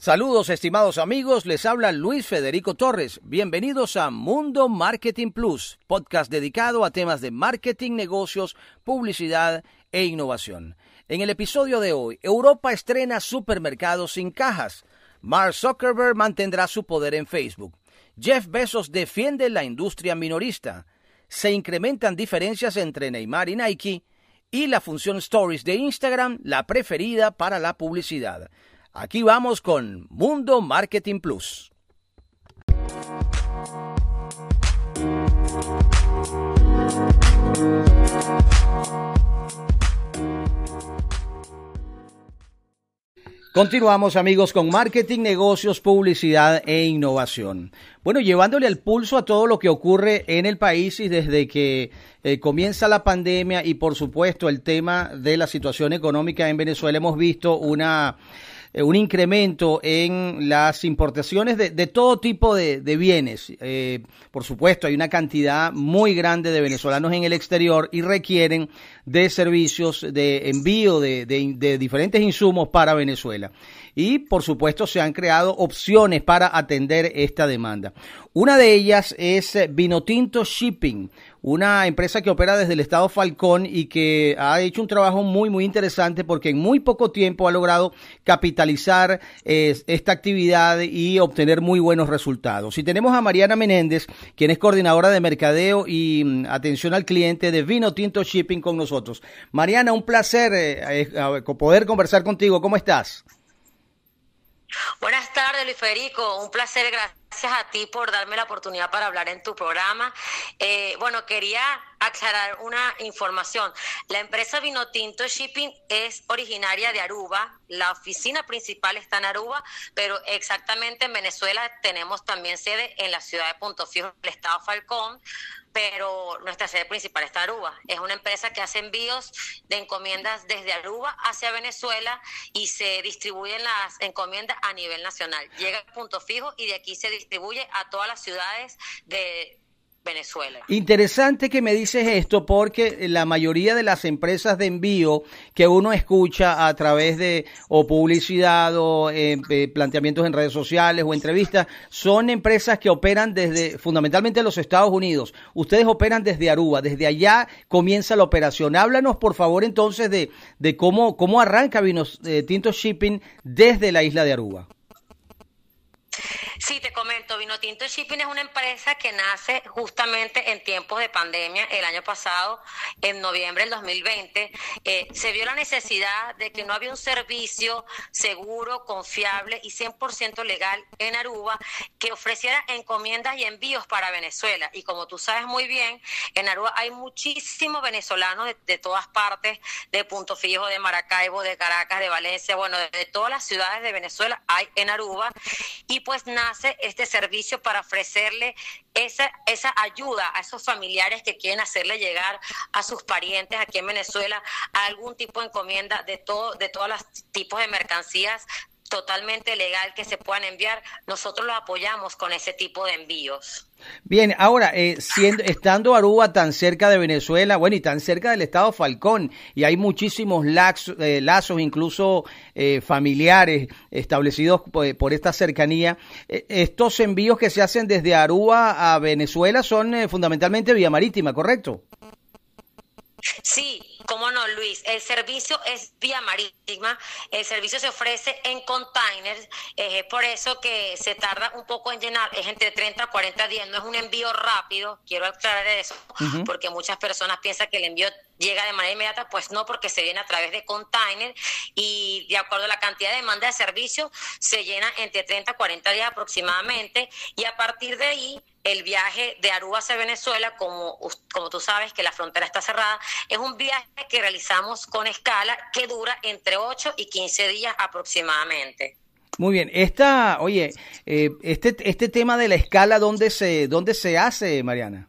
Saludos estimados amigos, les habla Luis Federico Torres. Bienvenidos a Mundo Marketing Plus, podcast dedicado a temas de marketing, negocios, publicidad e innovación. En el episodio de hoy, Europa estrena supermercados sin cajas. Mark Zuckerberg mantendrá su poder en Facebook. Jeff Bezos defiende la industria minorista. Se incrementan diferencias entre Neymar y Nike. Y la función Stories de Instagram, la preferida para la publicidad. Aquí vamos con Mundo Marketing Plus. Continuamos amigos con marketing, negocios, publicidad e innovación. Bueno, llevándole el pulso a todo lo que ocurre en el país y desde que eh, comienza la pandemia y por supuesto el tema de la situación económica en Venezuela, hemos visto una eh, un incremento en las importaciones de, todo tipo de, bienes. Eh, por supuesto, hay una cantidad muy grande de venezolanos en el exterior y requieren de servicios de envío de, de diferentes insumos para Venezuela y por supuesto se han creado opciones para atender esta demanda. Una de ellas es Vinotinto Shipping, una empresa que opera desde el estado Falcón y que ha hecho un trabajo muy, muy interesante porque en muy poco tiempo ha logrado capitalizar eh, esta actividad y obtener muy buenos resultados. Y tenemos a Mariana Menéndez, quien es coordinadora de mercadeo y mm, atención al cliente de Vino Tinto Shipping con nosotros. Mariana, un placer eh, eh, poder conversar contigo. ¿Cómo estás? Buenas tardes, Luis Federico. Un placer, a ti por darme la oportunidad para hablar en tu programa. Eh, bueno, quería aclarar una información. La empresa Vinotinto Shipping es originaria de Aruba. La oficina principal está en Aruba, pero exactamente en Venezuela tenemos también sede en la ciudad de Punto Fijo, el estado Falcón pero nuestra sede principal está en Aruba. Es una empresa que hace envíos de encomiendas desde Aruba hacia Venezuela y se distribuyen las encomiendas a nivel nacional. Llega a punto fijo y de aquí se distribuye a todas las ciudades de, Venezuela. Interesante que me dices esto porque la mayoría de las empresas de envío que uno escucha a través de o publicidad o eh, eh, planteamientos en redes sociales o entrevistas son empresas que operan desde fundamentalmente los Estados Unidos. Ustedes operan desde Aruba, desde allá comienza la operación. Háblanos por favor entonces de, de cómo, cómo arranca Vinos eh, Tinto Shipping desde la isla de Aruba. Sí, te comento, Vinotinto Shipping es una empresa que nace justamente en tiempos de pandemia. El año pasado, en noviembre del 2020, eh, se vio la necesidad de que no había un servicio seguro, confiable y 100% legal en Aruba que ofreciera encomiendas y envíos para Venezuela. Y como tú sabes muy bien, en Aruba hay muchísimos venezolanos de, todas partes, de Punto Fijo, de Maracaibo, de Caracas, de Valencia, bueno, de, todas las ciudades de Venezuela hay en Aruba. Y pues nace este servicio para ofrecerle esa, esa ayuda a esos familiares que quieren hacerle llegar a sus parientes aquí en Venezuela algún tipo de encomienda de todo, de todos los tipos de mercancías totalmente legal que se puedan enviar, nosotros los apoyamos con ese tipo de envíos. Bien, ahora, eh, siendo, estando Aruba tan cerca de Venezuela, bueno, y tan cerca del estado Falcón, y hay muchísimos eh, lazos, incluso eh, familiares, establecidos por, esta cercanía, estos envíos que se hacen desde Aruba a Venezuela son fundamentalmente vía marítima, ¿correcto? Sí, cómo no, Luis. El servicio es vía marítima. El servicio se ofrece en containers. Es por eso que se tarda un poco en llenar. Es entre 30 a 40 días. No es un envío rápido. Quiero aclarar eso, porque muchas personas piensan que el envío llega de manera inmediata, pues no, porque se viene a través de container y de acuerdo a la cantidad de demanda de servicio, se llena entre 30 a 40 días aproximadamente y a partir de ahí el viaje de Aruba hacia Venezuela, como, como tú sabes que la frontera está cerrada, es un viaje que realizamos con escala que dura entre 8 y 15 días aproximadamente. Muy bien, esta, oye, eh, este, este tema de la escala, ¿dónde se, dónde se hace, Mariana?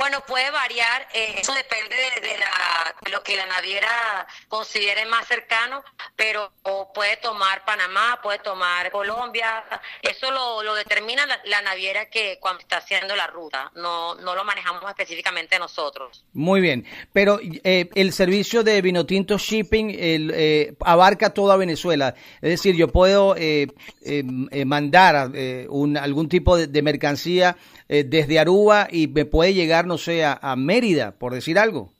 Bueno, puede variar, eh, eso depende de, la, lo que la naviera considere más cercano, pero puede tomar Panamá, puede tomar Colombia, eso lo, lo determina la, naviera que cuando está haciendo la ruta, no, no lo manejamos específicamente nosotros. Muy bien, pero eh, el servicio de Vinotinto Shipping eh, abarca toda Venezuela, es decir, yo puedo mandar un, algún tipo de mercancía eh, desde Aruba y me puede llegar, no sé, a, Mérida, por decir algo.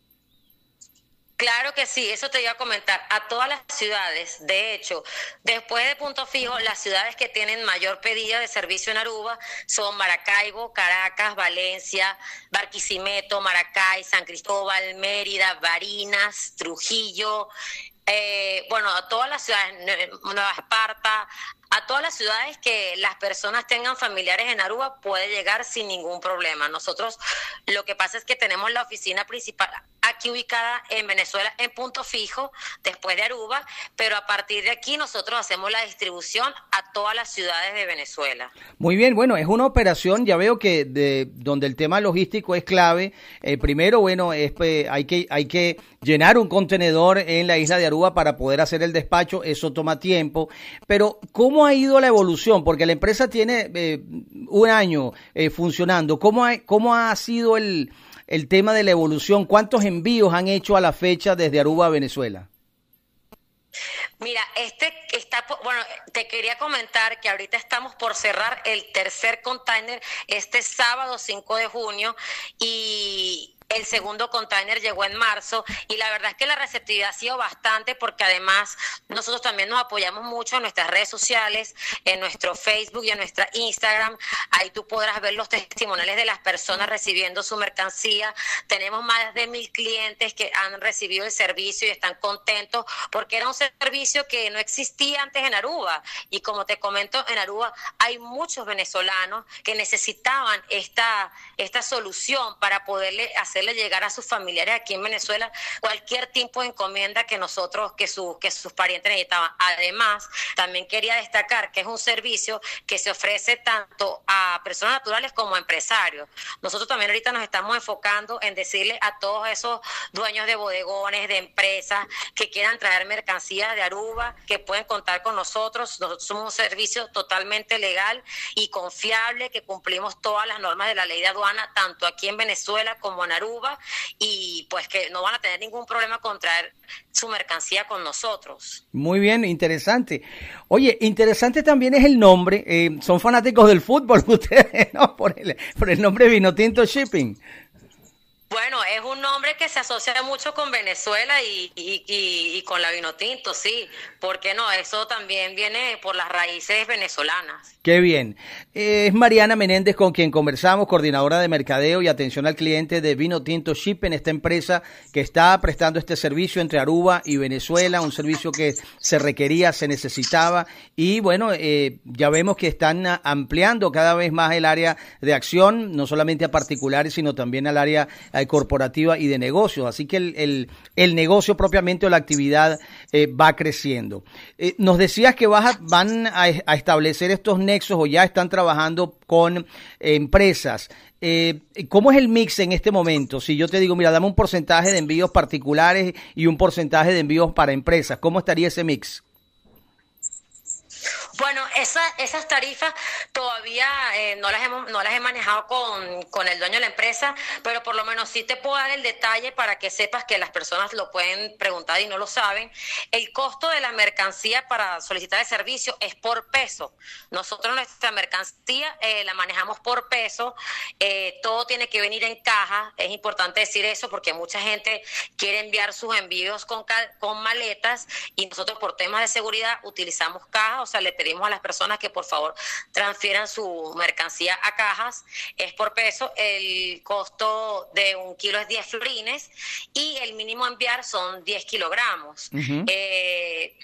Claro que sí, eso te iba a comentar. A todas las ciudades, de hecho, después de Punto Fijo, las ciudades que tienen mayor pedida de servicio en Aruba son Maracaibo, Caracas, Valencia, Barquisimeto, Maracay, San Cristóbal, Mérida, Barinas, Trujillo, eh, bueno, a todas las ciudades, Nueva Esparta, a todas las ciudades que las personas tengan familiares en Aruba puede llegar sin ningún problema. Nosotros lo que pasa es que tenemos la oficina principal aquí ubicada en Venezuela en punto fijo después de Aruba, pero a partir de aquí nosotros hacemos la distribución a todas las ciudades de Venezuela. Muy bien, bueno, es una operación, ya veo que de donde el tema logístico es clave. Eh, primero, bueno, es, pues, hay que hay que llenar un contenedor en la isla de Aruba para poder hacer el despacho, eso toma tiempo, pero ¿cómo ha ido la evolución? Porque la empresa tiene eh, un año eh, funcionando. ¿Cómo ha, ¿Cómo ha sido el, el tema de la evolución? ¿Cuántos envíos han hecho a la fecha desde Aruba a Venezuela? Mira, este está, bueno, te quería comentar que ahorita estamos por cerrar el tercer container este sábado 5 de junio y el segundo container llegó en marzo y la verdad es que la receptividad ha sido bastante porque además nosotros también nos apoyamos mucho en nuestras redes sociales, en nuestro Facebook y en nuestra Instagram. Ahí tú podrás ver los testimoniales de las personas recibiendo su mercancía. Tenemos más de mil clientes que han recibido el servicio y están contentos porque era un servicio que no existía antes en Aruba. Y como te comento, en Aruba hay muchos venezolanos que necesitaban esta, esta solución para poderle hacer llegar a sus familiares aquí en Venezuela cualquier tipo de encomienda que nosotros, que, su, que sus parientes necesitaban. Además, también quería destacar que es un servicio que se ofrece tanto a personas naturales como a empresarios. Nosotros también ahorita nos estamos enfocando en decirle a todos esos dueños de bodegones, de empresas que quieran traer mercancía de Aruba, que pueden contar con nosotros. Nosotros somos un servicio totalmente legal y confiable, que cumplimos todas las normas de la ley de aduana, tanto aquí en Venezuela como en Aruba y pues que no van a tener ningún problema con traer su mercancía con nosotros. Muy bien, interesante. Oye, interesante también es el nombre. Eh, son fanáticos del fútbol ustedes, ¿no? Por el, por el nombre Vinotinto Shipping. Bueno, es un nombre que se asocia mucho con Venezuela y, y, con la vino tinto, sí. ¿Por qué no? Eso también viene por las raíces venezolanas. Qué bien. Es Mariana Menéndez con quien conversamos, coordinadora de mercadeo y atención al cliente de Vino Tinto Shipping, esta empresa que está prestando este servicio entre Aruba y Venezuela, un servicio que se requería, se necesitaba y bueno, eh, ya vemos que están ampliando cada vez más el área de acción, no solamente a particulares, sino también al área eh, corporativa y de negocios. Así que el, el, negocio propiamente o la actividad eh, va creciendo. Eh, nos decías que vas van a, establecer estos nexos o ya están trabajando con empresas. ¿Cómo es el mix en este momento? Si yo te digo, mira, dame un porcentaje de envíos particulares y un porcentaje de envíos para empresas, ¿cómo estaría ese mix? Bueno, esa, esas tarifas todavía eh, no, las hemos, no las he manejado con, con, el dueño de la empresa, pero por lo menos sí te puedo dar el detalle para que sepas que las personas lo pueden preguntar y no lo saben. El costo de la mercancía para solicitar el servicio es por peso. Nosotros nuestra mercancía eh, la manejamos por peso, eh, todo tiene que venir en caja, es importante decir eso porque mucha gente quiere enviar sus envíos con, con maletas y nosotros por temas de seguridad utilizamos caja, o sea, le pedimos a las personas que por favor transfieran su mercancía a cajas, es por peso, el costo de un kilo es 10 florines y el mínimo enviar son 10 kilogramos. Eh,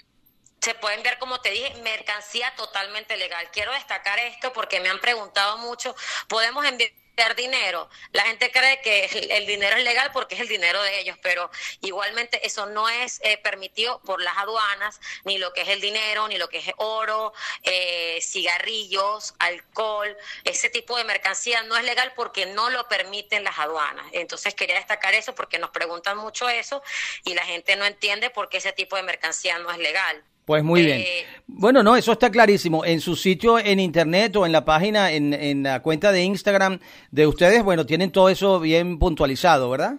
se puede enviar, como te dije, mercancía totalmente legal. Quiero destacar esto porque me han preguntado mucho, ¿podemos enviar dinero. La gente cree que el, dinero es legal porque es el dinero de ellos, pero igualmente eso no es eh, permitido por las aduanas, ni lo que es el dinero, ni lo que es oro, eh, cigarrillos, alcohol, ese tipo de mercancía no es legal porque no lo permiten las aduanas. Entonces quería destacar eso porque nos preguntan mucho eso y la gente no entiende por qué ese tipo de mercancía no es legal. Pues muy bien. Eh, bueno, no, eso está clarísimo. En su sitio en internet o en la página, en, en la cuenta de Instagram de ustedes, bueno, tienen todo eso bien puntualizado, ¿verdad?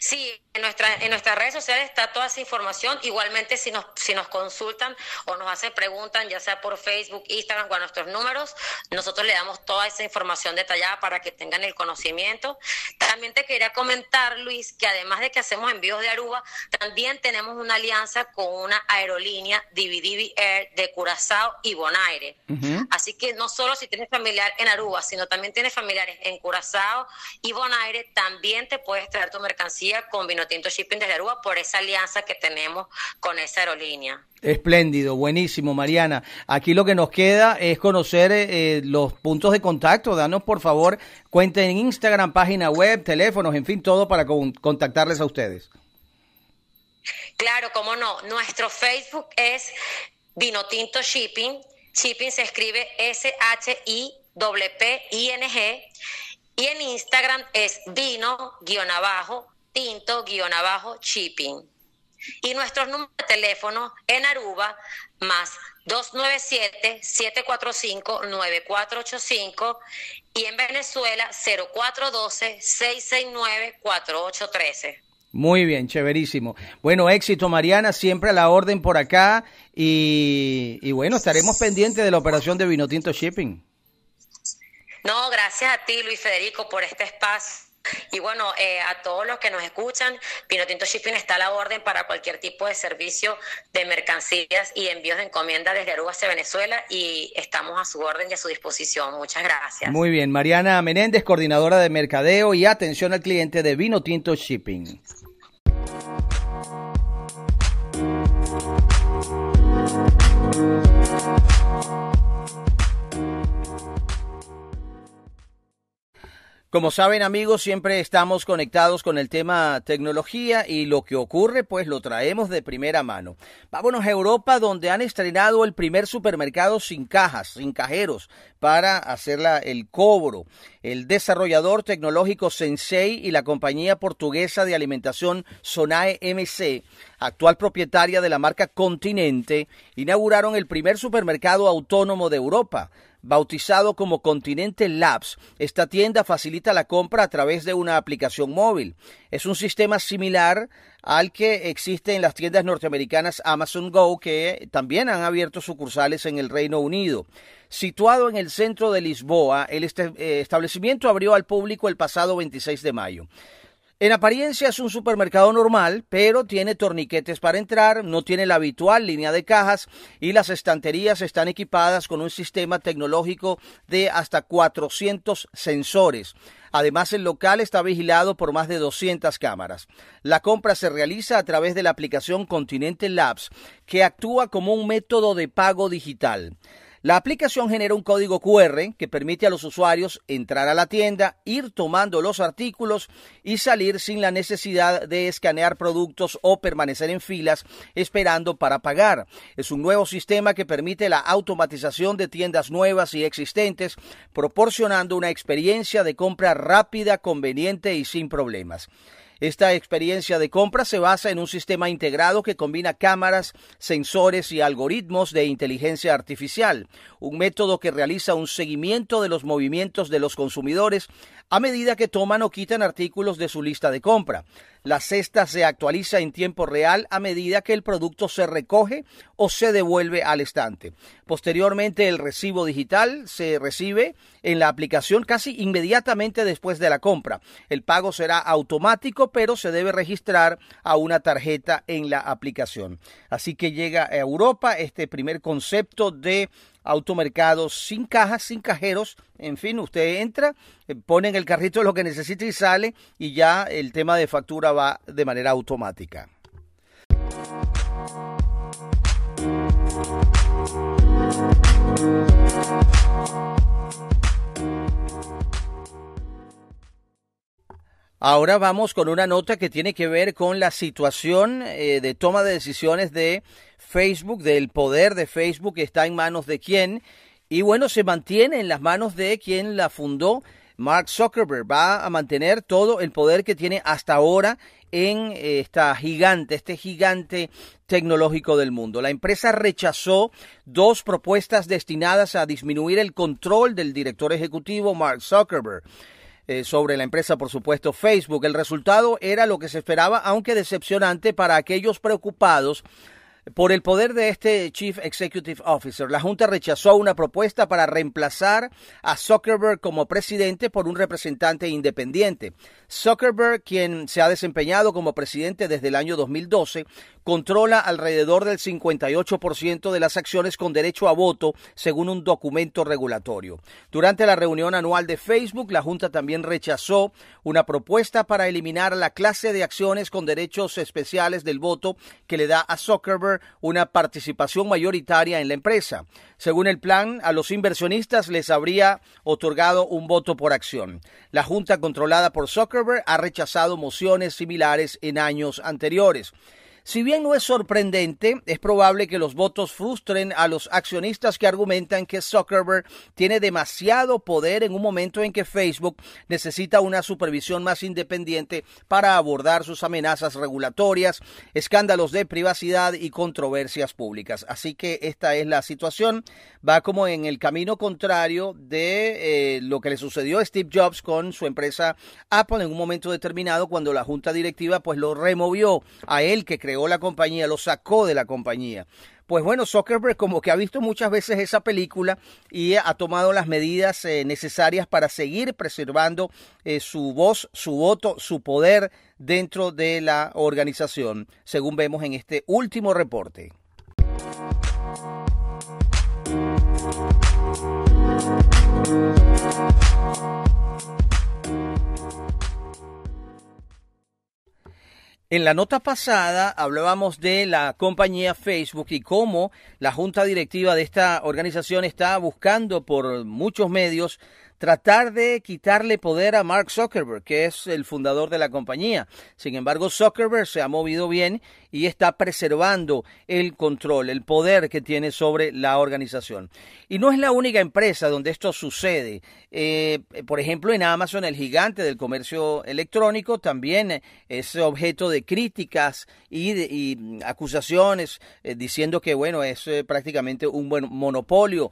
Sí, en, nuestra, en nuestras redes sociales está toda esa información. Igualmente, si nos, si nos consultan o nos hacen preguntas, ya sea por Facebook, Instagram o a nuestros números, nosotros le damos toda esa información detallada para que tengan el conocimiento. También te quería comentar, Luis, que además de que hacemos envíos de Aruba, también tenemos una alianza con una aerolínea DVD Air de Curazao y Bonaire. Así que no solo si tienes familiar en Aruba, sino también tienes familiares en Curazao y Bonaire, también te puedes traer tu mercancía con vino Tinto Shipping desde Aruba por esa alianza que tenemos con esa aerolínea. Espléndido, buenísimo, Mariana. Aquí lo que nos queda es conocer eh, los puntos de contacto. Danos, por favor, cuenta en Instagram, página web, teléfonos, en fin, todo para contactarles a ustedes. Claro, cómo no. Nuestro Facebook es Vinotinto Shipping. Shipping se escribe S-H-I-P-P-I-N-G. Y en Instagram es vino-abajo tinto-shipping. Y nuestros números de teléfono en Aruba, más 297-745-9485 y en Venezuela 0412-669-4813. Muy bien, chéverísimo. Bueno, éxito Mariana, siempre a la orden por acá y, y bueno, estaremos pendientes de la operación de Vinotinto Shipping. No, gracias a ti Luis Federico por este espacio y bueno, eh, a todos los que nos escuchan, Pinotinto Shipping está a la orden para cualquier tipo de servicio de mercancías y envíos de encomienda desde Aruba hacia Venezuela y estamos a su orden y a su disposición. Muchas gracias. Muy bien, Mariana Menéndez, coordinadora de mercadeo y atención al cliente de Vino Tinto Shipping. Como saben amigos, siempre estamos conectados con el tema tecnología y lo que ocurre pues lo traemos de primera mano. Vámonos a Europa donde han estrenado el primer supermercado sin cajas, sin cajeros para hacer el cobro. El desarrollador tecnológico Sensei y la compañía portuguesa de alimentación Sonae MC, actual propietaria de la marca Continente, inauguraron el primer supermercado autónomo de Europa bautizado como Continente Labs. Esta tienda facilita la compra a través de una aplicación móvil. Es un sistema similar al que existe en las tiendas norteamericanas Amazon Go, que también han abierto sucursales en el Reino Unido. Situado en el centro de Lisboa, el eh, establecimiento abrió al público el pasado 26 de mayo. En apariencia es un supermercado normal, pero tiene torniquetes para entrar, no tiene la habitual línea de cajas y las estanterías están equipadas con un sistema tecnológico de hasta 400 sensores. Además, el local está vigilado por más de 200 cámaras. La compra se realiza a través de la aplicación Continente Labs, que actúa como un método de pago digital. La aplicación genera un código QR que permite a los usuarios entrar a la tienda, ir tomando los artículos y salir sin la necesidad de escanear productos o permanecer en filas esperando para pagar. Es un nuevo sistema que permite la automatización de tiendas nuevas y existentes, proporcionando una experiencia de compra rápida, conveniente y sin problemas. Esta experiencia de compra se basa en un sistema integrado que combina cámaras, sensores y algoritmos de inteligencia artificial, un método que realiza un seguimiento de los movimientos de los consumidores a medida que toman o quitan artículos de su lista de compra. La cesta se actualiza en tiempo real a medida que el producto se recoge o se devuelve al estante. Posteriormente, el recibo digital se recibe en la aplicación casi inmediatamente después de la compra. El pago será automático, pero se debe registrar a una tarjeta en la aplicación. Así que llega a Europa este primer concepto de automercados sin cajas, sin cajeros. En fin, usted entra, eh, pone en el carrito lo que necesita y sale y ya el tema de factura va de manera automática. Ahora vamos con una nota que tiene que ver con la situación eh, de toma de decisiones de Facebook, del poder de Facebook está en manos de quién. Y bueno, se mantiene en las manos de quien la fundó, Mark Zuckerberg. Va a mantener todo el poder que tiene hasta ahora en eh, esta gigante, este gigante tecnológico del mundo. La empresa rechazó dos propuestas destinadas a disminuir el control del director ejecutivo Mark Zuckerberg. Eh, sobre la empresa, por supuesto, Facebook. El resultado era lo que se esperaba, aunque decepcionante para aquellos preocupados por el poder de este Chief Executive Officer, la Junta rechazó una propuesta para reemplazar a Zuckerberg como presidente por un representante independiente. Zuckerberg, quien se ha desempeñado como presidente desde el año 2012, controla alrededor del 58% de las acciones con derecho a voto, según un documento regulatorio. Durante la reunión anual de Facebook, la Junta también rechazó una propuesta para eliminar la clase de acciones con derechos especiales del voto que le da a Zuckerberg una participación mayoritaria en la empresa. Según el plan, a los inversionistas les habría otorgado un voto por acción. La Junta controlada por Zuckerberg ha rechazado mociones similares en años anteriores. Si bien no es sorprendente, es probable que los votos frustren a los accionistas que argumentan que Zuckerberg tiene demasiado poder en un momento en que Facebook necesita una supervisión más independiente para abordar sus amenazas regulatorias, escándalos de privacidad y controversias públicas. Así que esta es la situación. Va como en el camino contrario de eh, lo que le sucedió a Steve Jobs con su empresa Apple en un momento determinado cuando la junta directiva pues lo removió a él que creó la compañía, lo sacó de la compañía. Pues bueno, Zuckerberg como que ha visto muchas veces esa película y ha tomado las medidas eh, necesarias para seguir preservando eh, su voz, su voto, su poder dentro de la organización, según vemos en este último reporte. En la nota pasada hablábamos de la compañía Facebook y cómo la junta directiva de esta organización está buscando por muchos medios tratar de quitarle poder a Mark Zuckerberg, que es el fundador de la compañía. Sin embargo, Zuckerberg se ha movido bien y está preservando el control, el poder que tiene sobre la organización. Y no es la única empresa donde esto sucede. Eh, por ejemplo, en Amazon, el gigante del comercio electrónico, también es objeto de críticas y, acusaciones eh, diciendo que, bueno, es eh, prácticamente un buen monopolio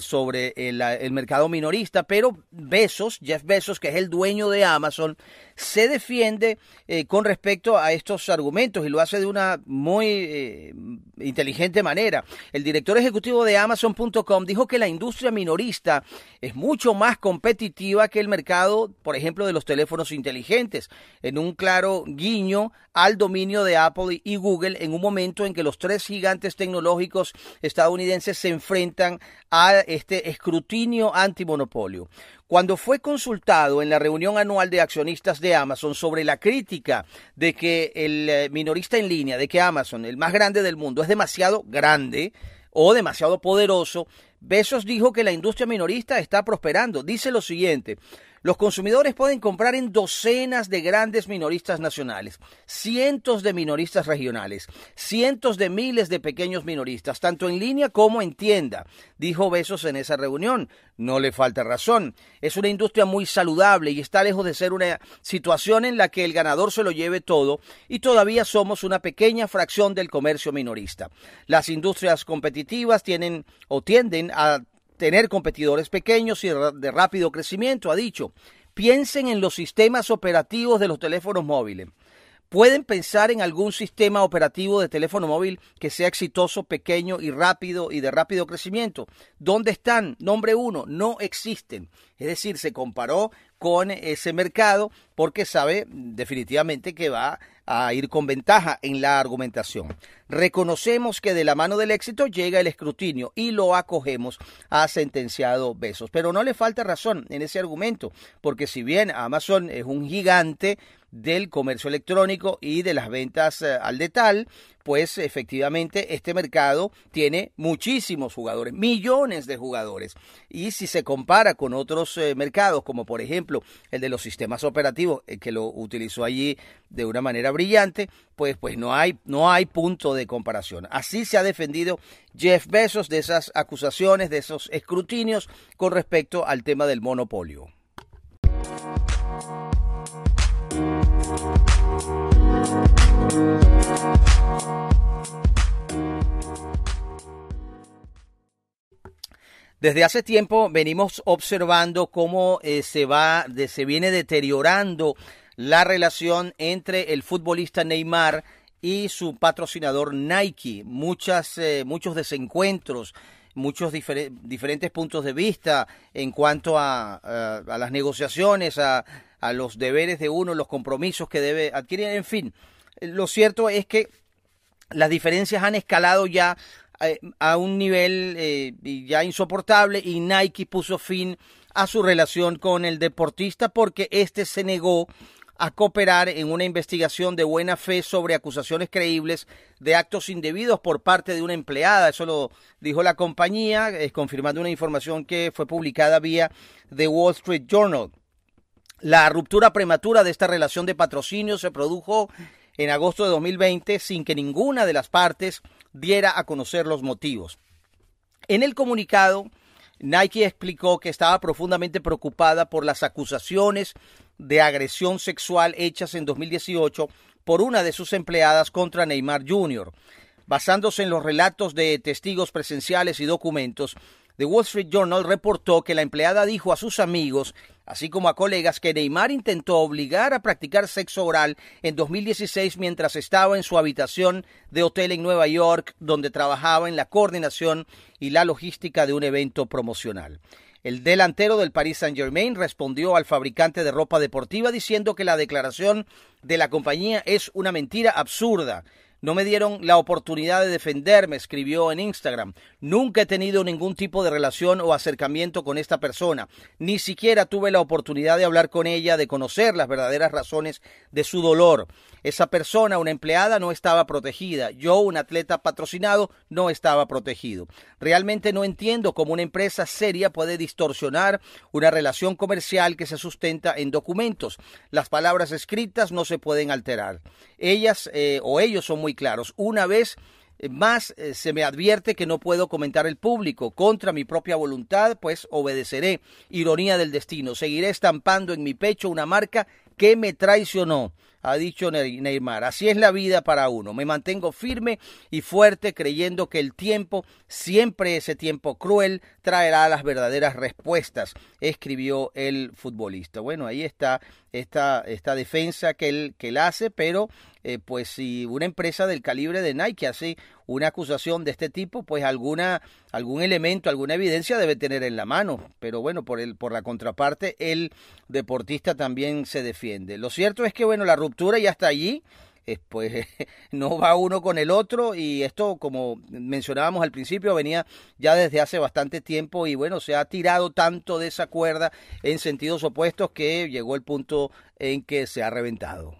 sobre el, el mercado minorista, pero pero Bezos, Jeff Bezos, que es el dueño de Amazon, se defiende eh, con respecto a estos argumentos y lo hace de una muy eh, inteligente manera. El director ejecutivo de Amazon.com dijo que la industria minorista es mucho más competitiva que el mercado, por ejemplo, de los teléfonos inteligentes, en un claro guiño al dominio de Apple y Google en un momento en que los tres gigantes tecnológicos estadounidenses se enfrentan a este escrutinio antimonopolio. Cuando fue consultado en la reunión anual de accionistas de Amazon sobre la crítica de que el eh, minorista en línea, de que Amazon, el más grande del mundo, es demasiado grande o demasiado poderoso, Besos dijo que la industria minorista está prosperando. Dice lo siguiente, los consumidores pueden comprar en docenas de grandes minoristas nacionales, cientos de minoristas regionales, cientos de miles de pequeños minoristas, tanto en línea como en tienda, dijo Besos en esa reunión. No le falta razón. Es una industria muy saludable y está lejos de ser una situación en la que el ganador se lo lleve todo y todavía somos una pequeña fracción del comercio minorista. Las industrias competitivas tienen o tienden a tener competidores pequeños y de rápido crecimiento, ha dicho. Piensen en los sistemas operativos de los teléfonos móviles. ¿Pueden pensar en algún sistema operativo de teléfono móvil que sea exitoso, pequeño y rápido y de rápido crecimiento? ¿Dónde están? Nombre uno, no existen. Es decir, se comparó con ese mercado porque sabe definitivamente que va a ir con ventaja en la argumentación. Reconocemos que de la mano del éxito llega el escrutinio y lo acogemos, ha sentenciado Besos. Pero no le falta razón en ese argumento, porque si bien Amazon es un gigante del comercio electrónico y de las ventas eh, al detal, pues efectivamente este mercado tiene muchísimos jugadores, millones de jugadores. Y si se compara con otros eh, mercados, como por ejemplo el de los sistemas operativos, eh, que lo utilizó allí de una manera brillante, pues, pues no, hay, no hay punto de comparación. Así se ha defendido Jeff Bezos de esas acusaciones, de esos escrutinios con respecto al tema del monopolio. Desde hace tiempo venimos observando cómo eh, se va, se viene deteriorando la relación entre el futbolista Neymar y su patrocinador Nike. Muchas, eh, muchos desencuentros, muchos diferentes puntos de vista en cuanto a, a las negociaciones, a, a, los deberes de uno, los compromisos que debe adquirir. En fin, lo cierto es que las diferencias han escalado ya a un nivel eh, ya insoportable y Nike puso fin a su relación con el deportista porque éste se negó a cooperar en una investigación de buena fe sobre acusaciones creíbles de actos indebidos por parte de una empleada. Eso lo dijo la compañía, confirmando una información que fue publicada vía The Wall Street Journal. La ruptura prematura de esta relación de patrocinio se produjo en agosto de 2020 sin que ninguna de las partes diera a conocer los motivos. En el comunicado, Nike explicó que estaba profundamente preocupada por las acusaciones de agresión sexual hechas en 2018 por una de sus empleadas contra Neymar Jr. Basándose en los relatos de testigos presenciales y documentos, The Wall Street Journal reportó que la empleada dijo a sus amigos, así como a colegas, que Neymar intentó obligar a practicar sexo oral en 2016 mientras estaba en su habitación de hotel en Nueva York, donde trabajaba en la coordinación y la logística de un evento promocional. El delantero del Paris Saint-Germain respondió al fabricante de ropa deportiva diciendo que la declaración de la compañía es una mentira absurda. No me dieron la oportunidad de defenderme, escribió en Instagram. Nunca he tenido ningún tipo de relación o acercamiento con esta persona. Ni siquiera tuve la oportunidad de hablar con ella, de conocer las verdaderas razones de su dolor. Esa persona, una empleada, no estaba protegida. Yo, un atleta patrocinado, no estaba protegido. Realmente no entiendo cómo una empresa seria puede distorsionar una relación comercial que se sustenta en documentos. Las palabras escritas no se pueden alterar. Ellas eh, o ellos son muy claros. Una vez eh, más eh, se me advierte que no puedo comentar el público. Contra mi propia voluntad, pues obedeceré. Ironía del destino. Seguiré estampando en mi pecho una marca que me traicionó ha dicho Neymar. Así es la vida para uno. Me mantengo firme y fuerte creyendo que el tiempo, siempre ese tiempo cruel, traerá las verdaderas respuestas, escribió el futbolista. Bueno, ahí está esta, esta defensa que él, que él hace, pero eh, pues si una empresa del calibre de Nike hace una acusación de este tipo, pues alguna, algún elemento, alguna evidencia debe tener en la mano. Pero bueno, por, el, por la contraparte, el deportista también se defiende. Lo cierto es que, bueno, la ruptura ya está allí. Pues no va uno con el otro y esto, como mencionábamos al principio, venía ya desde hace bastante tiempo y bueno, se ha tirado tanto de esa cuerda en sentidos opuestos que llegó el punto en que se ha reventado.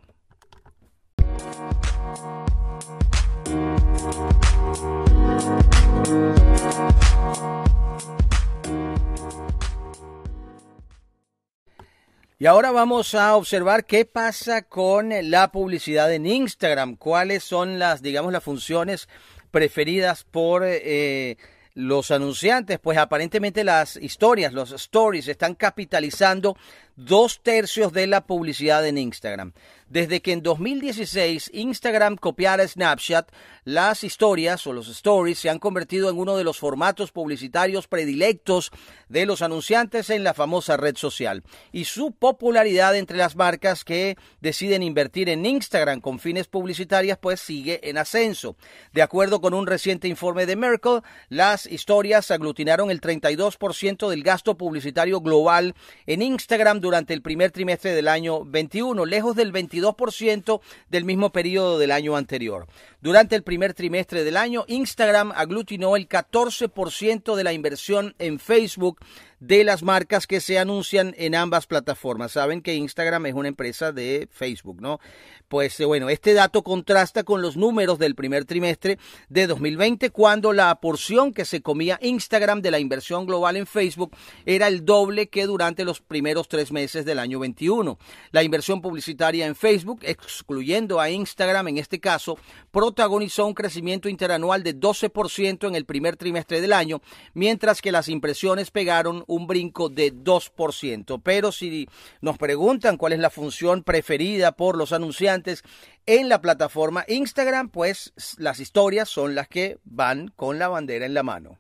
Y ahora vamos a observar qué pasa con la publicidad en Instagram, cuáles son las, digamos, las funciones preferidas por eh, los anunciantes, pues aparentemente las historias, los stories, están capitalizando dos tercios de la publicidad en Instagram. Desde que en 2016 Instagram copiara Snapchat, las historias o los stories se han convertido en uno de los formatos publicitarios predilectos de los anunciantes en la famosa red social. Y su popularidad entre las marcas que deciden invertir en Instagram con fines publicitarias pues sigue en ascenso. De acuerdo con un reciente informe de Merkel, las historias aglutinaron el 32% del gasto publicitario global en Instagram durante el primer trimestre del año 21, lejos del 22 2% del mismo periodo del año anterior. Durante el primer trimestre del año, Instagram aglutinó el 14% de la inversión en Facebook de las marcas que se anuncian en ambas plataformas. Saben que Instagram es una empresa de Facebook, ¿no? Pues eh, bueno, este dato contrasta con los números del primer trimestre de 2020, cuando la porción que se comía Instagram de la inversión global en Facebook era el doble que durante los primeros tres meses del año 21. La inversión publicitaria en Facebook, excluyendo a Instagram en este caso, protagonizó un crecimiento interanual de 12% en el primer trimestre del año, mientras que las impresiones pegaron un brinco de 2%. Pero si nos preguntan cuál es la función preferida por los anunciantes, en la plataforma Instagram, pues las historias son las que van con la bandera en la mano.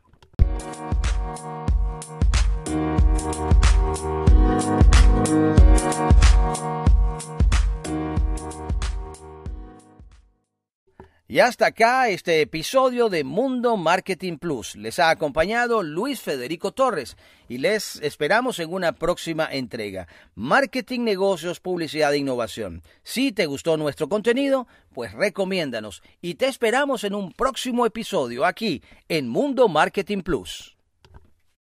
Y hasta acá este episodio de Mundo Marketing Plus. Les ha acompañado Luis Federico Torres y les esperamos en una próxima entrega. Marketing, negocios, publicidad e innovación. Si te gustó nuestro contenido, pues recomiéndanos y te esperamos en un próximo episodio aquí en Mundo Marketing Plus.